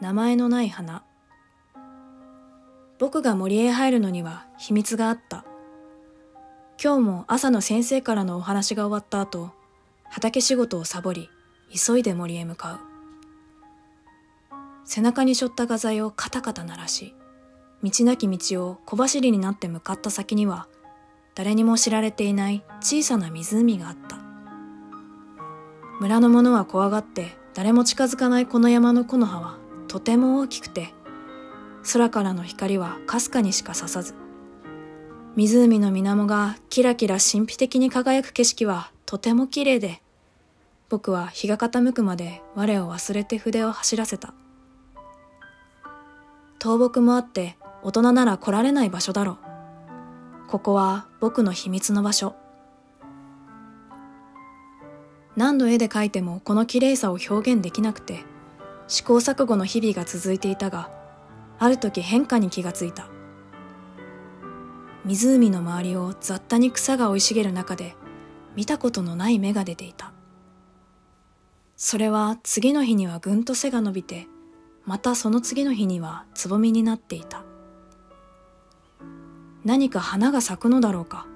名前のない花。僕が森へ入るのには秘密があった。今日も朝の先生からのお話が終わった後畑仕事をサボり急いで森へ向かう。背中に背負った画材をカタカタ鳴らし道なき道を小走りになって向かった先には誰にも知られていない小さな湖があった。村の者は怖がって誰も近づかないこの山の木の葉はとても大きくて空からの光はかすかにしか差さず湖の水面がキラキラ神秘的に輝く景色はとても綺麗で僕は日が傾くまで我を忘れて筆を走らせた。倒木もあって大人なら来られない場所だろう。ここは僕の秘密の場所。何度絵で描いてもこの綺麗さを表現できなくて試行錯誤の日々が続いていたがある時変化に気がついた。湖の周りを雑多に草が生い茂る中で見たことのない芽が出ていた。それは次の日にはぐんと背が伸びてまたその次の日にはつぼみになっていた。何か花が咲くのだろうか。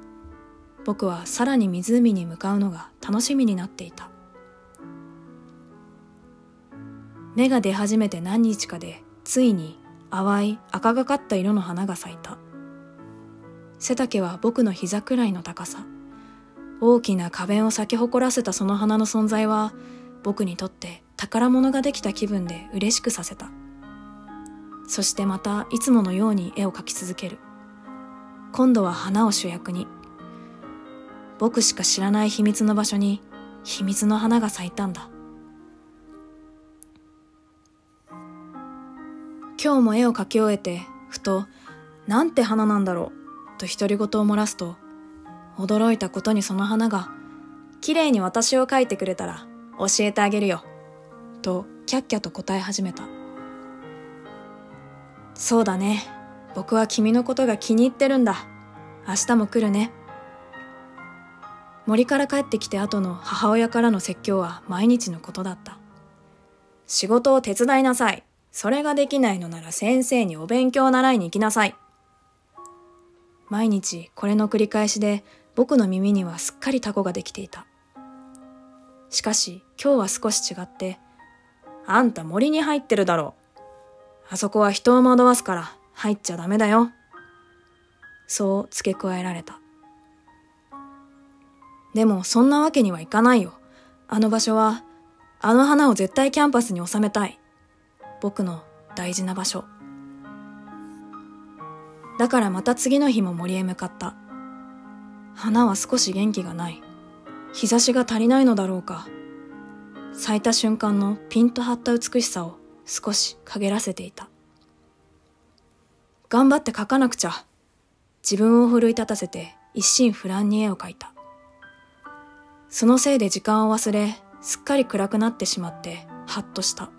僕はさらに湖に向かうのが楽しみになっていた。芽が出始めて何日かでついに淡い赤がかった色の花が咲いた。背丈は僕の膝くらいの高さ。大きな花弁を咲き誇らせたその花の存在は僕にとって宝物ができた気分で嬉しくさせた。そしてまたいつものように絵を描き続ける。今度は花を主役に。僕しか知らない秘密の場所に秘密の花が咲いたんだ。今日も絵を描き終えて、ふと、なんて花なんだろう、と独り言を漏らすと、驚いたことにその花が、綺麗に私を描いてくれたら、教えてあげるよ、と、キャッキャと答え始めた。そうだね。僕は君のことが気に入ってるんだ。明日も来るね。森から帰ってきて後の母親からの説教は毎日のことだった。仕事を手伝いなさい。それができないのなら先生にお勉強習いに行きなさい。毎日これの繰り返しで僕の耳にはすっかりタコができていた。しかし今日は少し違って、あんた森に入ってるだろう。あそこは人を惑わすから入っちゃダメだよ。そう付け加えられた。でもそんなわけにはいかないよ。あの場所は、あの花を絶対キャンパスに収めたい。僕の大事な場所。だからまた次の日も森へ向かった。花は少し元気がない。日差しが足りないのだろうか。咲いた瞬間のピンと張った美しさを少し陰らせていた。頑張って描かなくちゃ。自分を奮い立たせて一心不乱に絵を描いた。そのせいで時間を忘れ、すっかり暗くなってしまって、はっとした。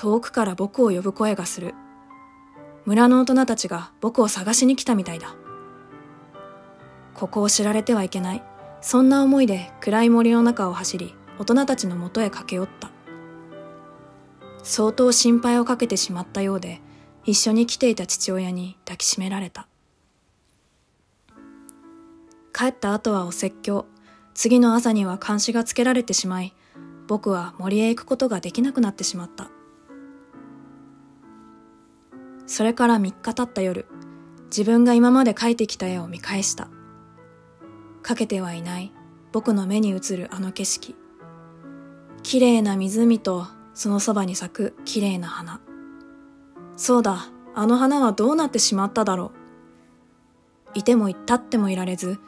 遠くから僕を呼ぶ声がする。村の大人たちが僕を探しに来たみたいだ。ここを知られてはいけない。そんな思いで暗い森の中を走り、大人たちのもとへ駆け寄った。相当心配をかけてしまったようで、一緒に来ていた父親に抱きしめられた。帰った後はお説教。次の朝には監視がつけられてしまい、僕は森へ行くことができなくなってしまった。それから3日経った夜、自分が今まで描いてきた絵を見返した。描けてはいない僕の目に映るあの景色。綺麗な湖とそのそばに咲く綺麗な花。そうだ、あの花はどうなってしまっただろう。いてもいったってもいられず、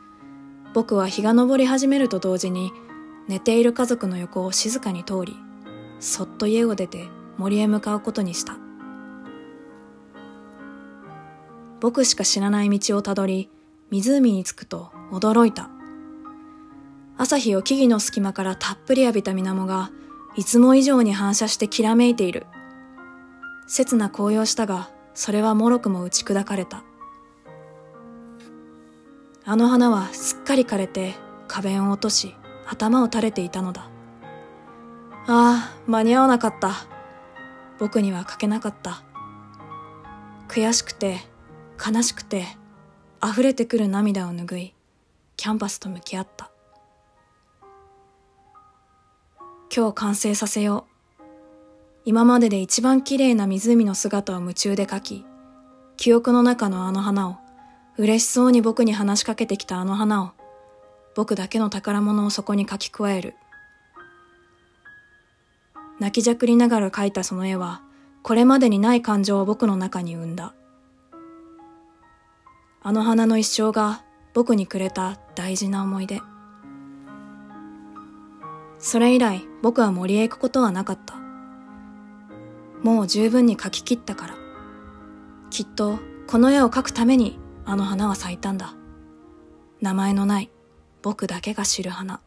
僕は日が昇り始めると同時に寝ている家族の横を静かに通り、そっと家を出て森へ向かうことにした。僕しか知らない道をたどり、湖に着くと驚いた。朝日を木々の隙間からたっぷり浴びた水面が、いつも以上に反射してきらめいている。刹那紅葉したが、それはもろくも打ち砕かれた。あの花はすっかり枯れて、花弁を落とし、頭を垂れていたのだ。ああ、間に合わなかった。僕には書けなかった。悔しくて、悲しくて、溢れてくる涙を拭い、キャンパスと向き合った。今日完成させよう。今までで一番綺麗な湖の姿を夢中で描き、記憶の中のあの花を、嬉しそうに僕に話しかけてきたあの花を、僕だけの宝物をそこに描き加える。泣きじゃくりながら描いたその絵は、これまでにない感情を僕の中に生んだ。あの花の一生が僕にくれた大事な思い出。それ以来僕は森へ行くことはなかった。もう十分に描き切ったから。きっとこの絵を描くためにあの花は咲いたんだ。名前のない僕だけが知る花。